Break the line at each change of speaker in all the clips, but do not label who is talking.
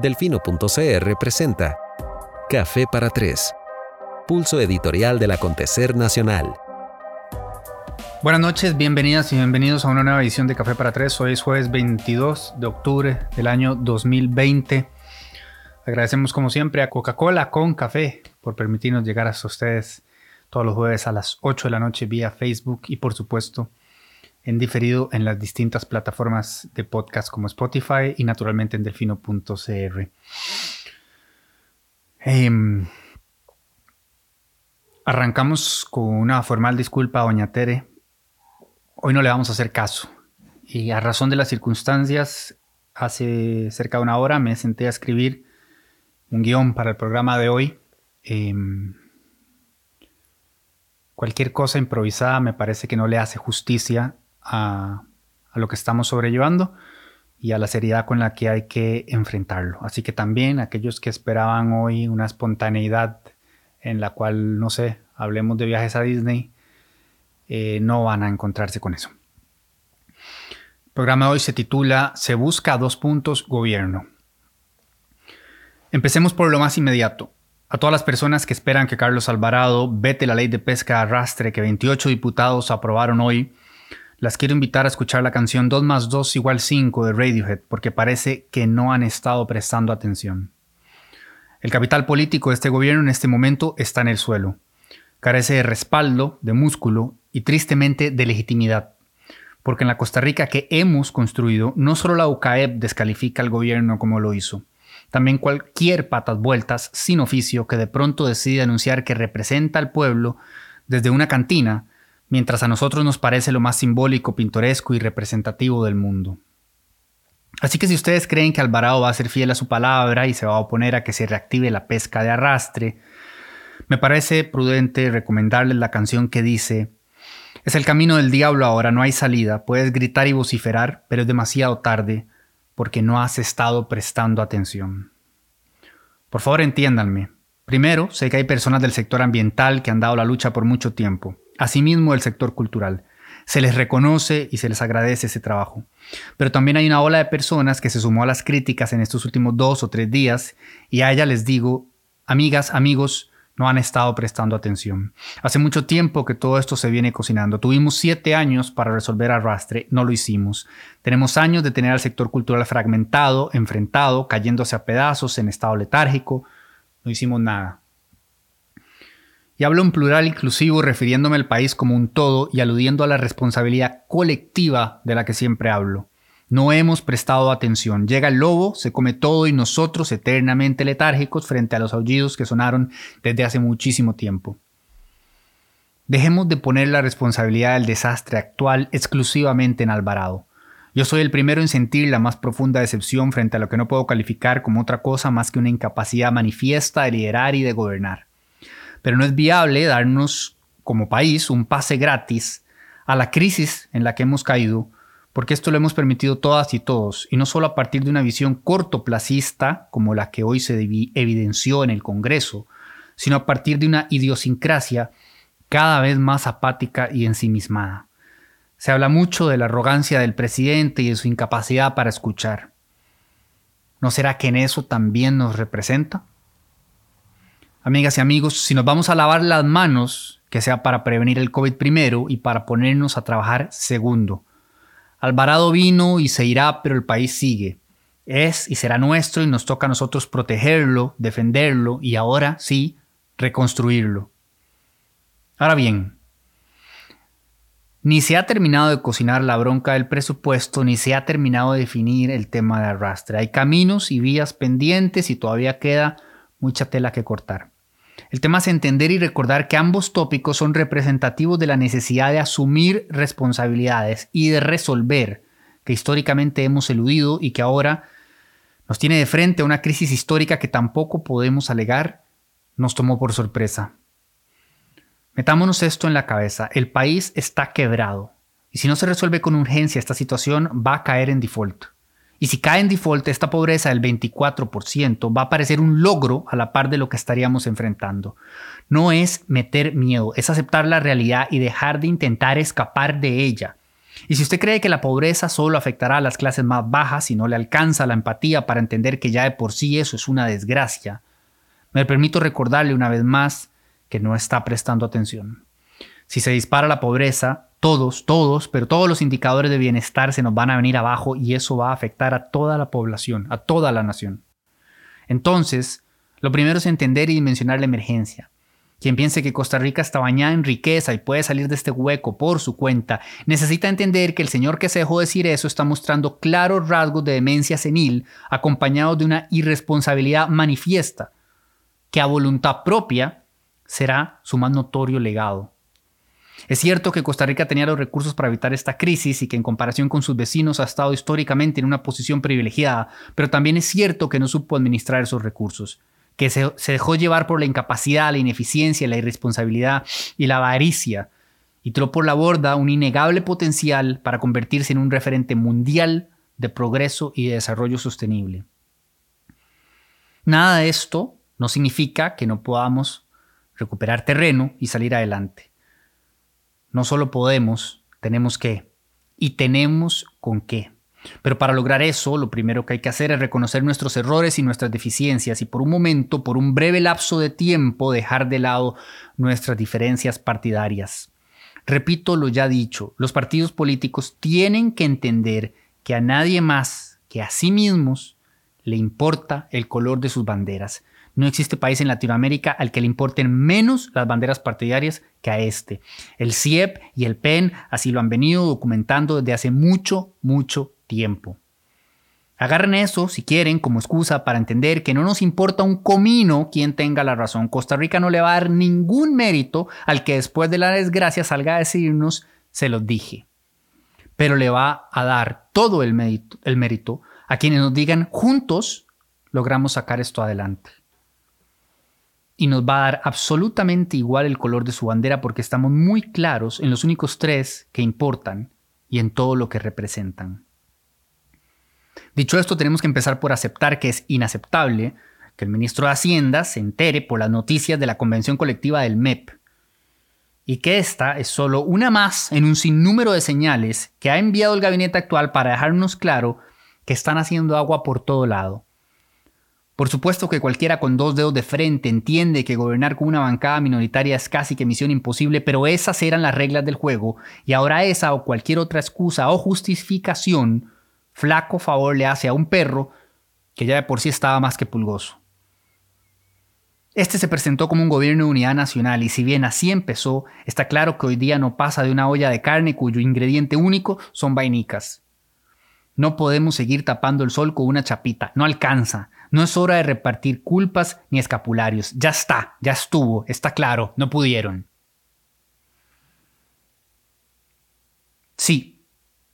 Delfino.cr presenta Café para Tres, pulso editorial del acontecer nacional.
Buenas noches, bienvenidas y bienvenidos a una nueva edición de Café para Tres. Hoy es jueves 22 de octubre del año 2020. Agradecemos como siempre a Coca-Cola con café por permitirnos llegar hasta ustedes todos los jueves a las 8 de la noche vía Facebook y por supuesto en diferido en las distintas plataformas de podcast como Spotify y naturalmente en delfino.cr. Em, arrancamos con una formal disculpa a Doña Tere. Hoy no le vamos a hacer caso. Y a razón de las circunstancias, hace cerca de una hora me senté a escribir un guion para el programa de hoy. Em, cualquier cosa improvisada me parece que no le hace justicia a, lo que estamos sobrellevando y a la seriedad con la que hay que enfrentarlo. Así que también aquellos que esperaban hoy una espontaneidad en la cual, no sé, hablemos de viajes a Disney, eh, no van a encontrarse con eso. El programa de hoy se titula Se busca dos puntos gobierno. Empecemos por lo más inmediato. A todas las personas que esperan que Carlos Alvarado vete la ley de pesca arrastre que 28 diputados aprobaron hoy, las quiero invitar a escuchar la canción 2 más 2 igual 5 de Radiohead porque parece que no han estado prestando atención. El capital político de este gobierno en este momento está en el suelo. Carece de respaldo, de músculo y tristemente de legitimidad. Porque en la Costa Rica que hemos construido, no solo la UCAEP descalifica al gobierno como lo hizo, también cualquier patas vueltas sin oficio que de pronto decide anunciar que representa al pueblo desde una cantina mientras a nosotros nos parece lo más simbólico, pintoresco y representativo del mundo. Así que si ustedes creen que Alvarado va a ser fiel a su palabra y se va a oponer a que se reactive la pesca de arrastre, me parece prudente recomendarles la canción que dice, es el camino del diablo ahora, no hay salida, puedes gritar y vociferar, pero es demasiado tarde porque no has estado prestando atención. Por favor entiéndanme. Primero, sé que hay personas del sector ambiental que han dado la lucha por mucho tiempo asimismo el sector cultural. Se les reconoce y se les agradece ese trabajo. Pero también hay una ola de personas que se sumó a las críticas en estos últimos dos o tres días y a ella les digo, amigas, amigos, no han estado prestando atención. Hace mucho tiempo que todo esto se viene cocinando. Tuvimos siete años para resolver arrastre, no lo hicimos. Tenemos años de tener al sector cultural fragmentado, enfrentado, cayéndose a pedazos, en estado letárgico. No hicimos nada. Y hablo en plural inclusivo refiriéndome al país como un todo y aludiendo a la responsabilidad colectiva de la que siempre hablo. No hemos prestado atención. Llega el lobo, se come todo y nosotros eternamente letárgicos frente a los aullidos que sonaron desde hace muchísimo tiempo. Dejemos de poner la responsabilidad del desastre actual exclusivamente en Alvarado. Yo soy el primero en sentir la más profunda decepción frente a lo que no puedo calificar como otra cosa más que una incapacidad manifiesta de liderar y de gobernar pero no es viable darnos como país un pase gratis a la crisis en la que hemos caído, porque esto lo hemos permitido todas y todos, y no solo a partir de una visión cortoplacista como la que hoy se evidenció en el Congreso, sino a partir de una idiosincrasia cada vez más apática y ensimismada. Se habla mucho de la arrogancia del presidente y de su incapacidad para escuchar. ¿No será que en eso también nos representa? Amigas y amigos, si nos vamos a lavar las manos, que sea para prevenir el COVID primero y para ponernos a trabajar segundo. Alvarado vino y se irá, pero el país sigue. Es y será nuestro y nos toca a nosotros protegerlo, defenderlo y ahora sí, reconstruirlo. Ahora bien, ni se ha terminado de cocinar la bronca del presupuesto, ni se ha terminado de definir el tema de arrastre. Hay caminos y vías pendientes y todavía queda mucha tela que cortar. El tema es entender y recordar que ambos tópicos son representativos de la necesidad de asumir responsabilidades y de resolver que históricamente hemos eludido y que ahora nos tiene de frente a una crisis histórica que tampoco podemos alegar nos tomó por sorpresa. Metámonos esto en la cabeza, el país está quebrado y si no se resuelve con urgencia esta situación va a caer en default. Y si cae en default esta pobreza del 24%, va a parecer un logro a la par de lo que estaríamos enfrentando. No es meter miedo, es aceptar la realidad y dejar de intentar escapar de ella. Y si usted cree que la pobreza solo afectará a las clases más bajas y no le alcanza la empatía para entender que ya de por sí eso es una desgracia, me permito recordarle una vez más que no está prestando atención. Si se dispara la pobreza, todos, todos, pero todos los indicadores de bienestar se nos van a venir abajo y eso va a afectar a toda la población, a toda la nación. Entonces, lo primero es entender y dimensionar la emergencia. Quien piense que Costa Rica está bañada en riqueza y puede salir de este hueco por su cuenta, necesita entender que el señor que se dejó decir eso está mostrando claros rasgos de demencia senil acompañados de una irresponsabilidad manifiesta, que a voluntad propia será su más notorio legado. Es cierto que Costa Rica tenía los recursos para evitar esta crisis y que en comparación con sus vecinos ha estado históricamente en una posición privilegiada, pero también es cierto que no supo administrar esos recursos, que se, dejó llevar por la incapacidad, la ineficiencia, la irresponsabilidad y la avaricia, y tiró por la borda un innegable potencial para convertirse en un referente mundial de progreso y de desarrollo sostenible. Nada de esto no significa que no podamos recuperar terreno y salir adelante. No solo podemos, tenemos que. Y tenemos con qué. Pero para lograr eso, lo primero que hay que hacer es reconocer nuestros errores y nuestras deficiencias y por un momento, por un breve lapso de tiempo, dejar de lado nuestras diferencias partidarias. Repito lo ya dicho, los partidos políticos tienen que entender que a nadie más que a sí mismos le importa el color de sus banderas. No existe país en Latinoamérica al que le importen menos las banderas partidarias que a este. El CIEP y el PEN así lo han venido documentando desde hace mucho, mucho tiempo. Agarren eso, si quieren, como excusa para entender que no nos importa un comino quien tenga la razón. Costa Rica no le va a dar ningún mérito al que después de la desgracia salga a decirnos, se los dije. Pero le va a dar todo el mérito, el mérito a quienes nos digan, juntos logramos sacar esto adelante y nos va a dar absolutamente igual el color de su bandera porque estamos muy claros en los únicos tres que importan y en todo lo que representan. Dicho esto, tenemos que empezar por aceptar que es inaceptable que el ministro de Hacienda se entere por las noticias de la convención colectiva del MEP y que esta es solo una más en un sinnúmero de señales que ha enviado el gabinete actual para dejarnos claro que están haciendo agua por todo lado por supuesto que cualquiera con dos dedos de frente entiende que gobernar con una bancada minoritaria es casi que misión imposible, pero esas eran las reglas del juego y ahora esa o cualquier otra excusa o justificación flaco favor le hace a un perro que ya de por sí estaba más que pulgoso. Este se presentó como un gobierno de unidad nacional y si bien así empezó, está claro que hoy día no pasa de una olla de carne cuyo ingrediente único son vainicas. No podemos seguir tapando el sol con una chapita, no alcanza. No es hora de repartir culpas ni escapularios. Ya está, ya estuvo, está claro, no pudieron. Sí,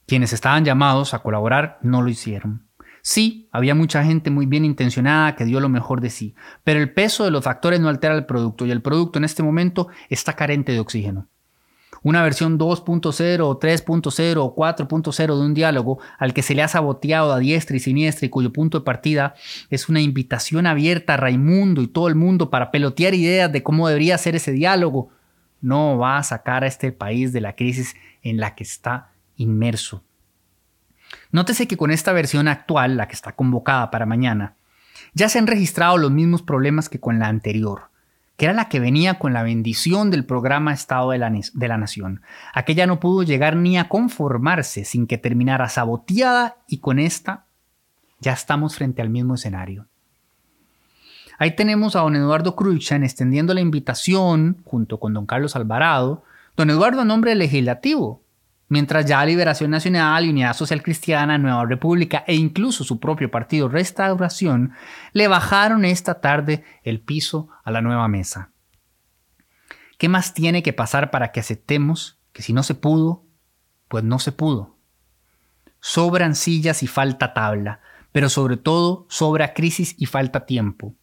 quienes estaban llamados a colaborar no lo hicieron. Sí, había mucha gente muy bien intencionada que dio lo mejor de sí, pero el peso de los factores no altera el producto y el producto en este momento está carente de oxígeno una versión 2.0 o 3.0 o 4.0 de un diálogo al que se le ha saboteado a diestra y siniestra y cuyo punto de partida es una invitación abierta a Raimundo y todo el mundo para pelotear ideas de cómo debería ser ese diálogo, no va a sacar a este país de la crisis en la que está inmerso. Nótese que con esta versión actual, la que está convocada para mañana, ya se han registrado los mismos problemas que con la anterior que era la que venía con la bendición del programa Estado de la, de la Nación. Aquella no pudo llegar ni a conformarse sin que terminara saboteada y con esta ya estamos frente al mismo escenario. Ahí tenemos a don Eduardo Cruichan extendiendo la invitación junto con don Carlos Alvarado, don Eduardo a nombre legislativo, mientras ya Liberación Nacional, Unidad Social Cristiana, Nueva República e incluso su propio partido Restauración le bajaron esta tarde el piso a la nueva mesa. ¿Qué más tiene que pasar para que aceptemos que si no se pudo, pues no se pudo? Sobran sillas y falta tabla, pero sobre todo sobra crisis y falta tiempo.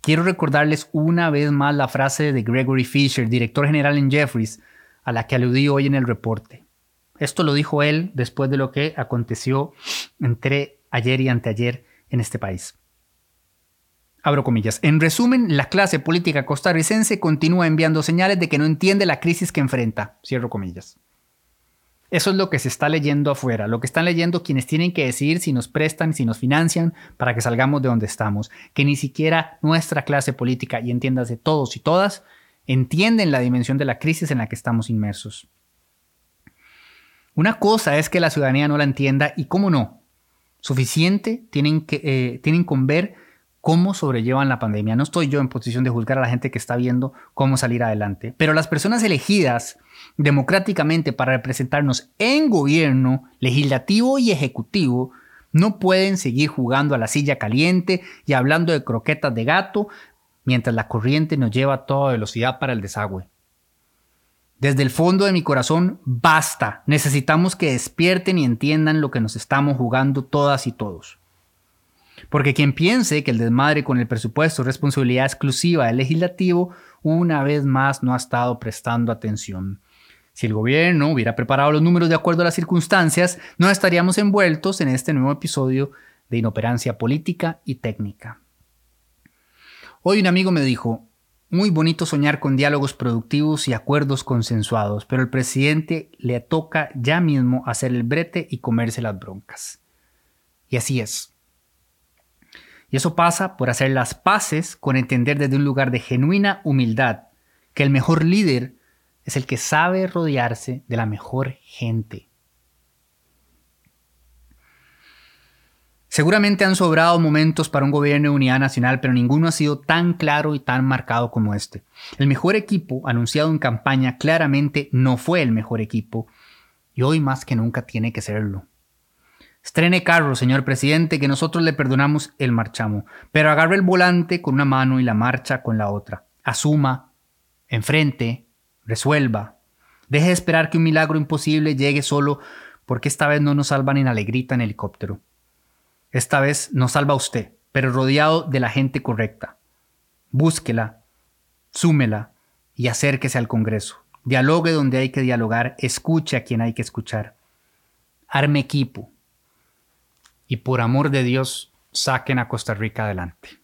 Quiero recordarles una vez más la frase de Gregory Fisher, director general en Jeffries, a la que aludí hoy en el reporte. Esto lo dijo él después de lo que aconteció entre ayer y anteayer en este país. Abro comillas. En resumen, la clase política costarricense continúa enviando señales de que no entiende la crisis que enfrenta. Cierro comillas. Eso es lo que se está leyendo afuera, lo que están leyendo quienes tienen que decidir si nos prestan, si nos financian para que salgamos de donde estamos, que ni siquiera nuestra clase política, y entiéndase todos y todas, entienden la dimensión de la crisis en la que estamos inmersos. Una cosa es que la ciudadanía no la entienda y cómo no. Suficiente tienen, que, eh, tienen con ver cómo sobrellevan la pandemia. No estoy yo en posición de juzgar a la gente que está viendo cómo salir adelante, pero las personas elegidas democráticamente para representarnos en gobierno, legislativo y ejecutivo, no pueden seguir jugando a la silla caliente y hablando de croquetas de gato mientras la corriente nos lleva a toda velocidad para el desagüe. Desde el fondo de mi corazón, basta. Necesitamos que despierten y entiendan lo que nos estamos jugando todas y todos. Porque quien piense que el desmadre con el presupuesto es responsabilidad exclusiva del legislativo, una vez más no ha estado prestando atención. Si el gobierno hubiera preparado los números de acuerdo a las circunstancias, no estaríamos envueltos en este nuevo episodio de inoperancia política y técnica. Hoy un amigo me dijo, muy bonito soñar con diálogos productivos y acuerdos consensuados, pero al presidente le toca ya mismo hacer el brete y comerse las broncas. Y así es. Y eso pasa por hacer las paces con entender desde un lugar de genuina humildad que el mejor líder es el que sabe rodearse de la mejor gente. Seguramente han sobrado momentos para un gobierno de unidad nacional, pero ninguno ha sido tan claro y tan marcado como este. El mejor equipo anunciado en campaña claramente no fue el mejor equipo y hoy más que nunca tiene que serlo. Estrene carro, señor presidente, que nosotros le perdonamos el marchamo, pero agarre el volante con una mano y la marcha con la otra. Asuma, enfrente, resuelva. Deje de esperar que un milagro imposible llegue solo porque esta vez no nos salvan en alegrita en helicóptero. Esta vez nos salva usted, pero rodeado de la gente correcta. Búsquela, súmela y acérquese al Congreso. Dialogue donde hay que dialogar, escuche a quien hay que escuchar. Arme equipo, y por amor de Dios saquen a Costa Rica adelante.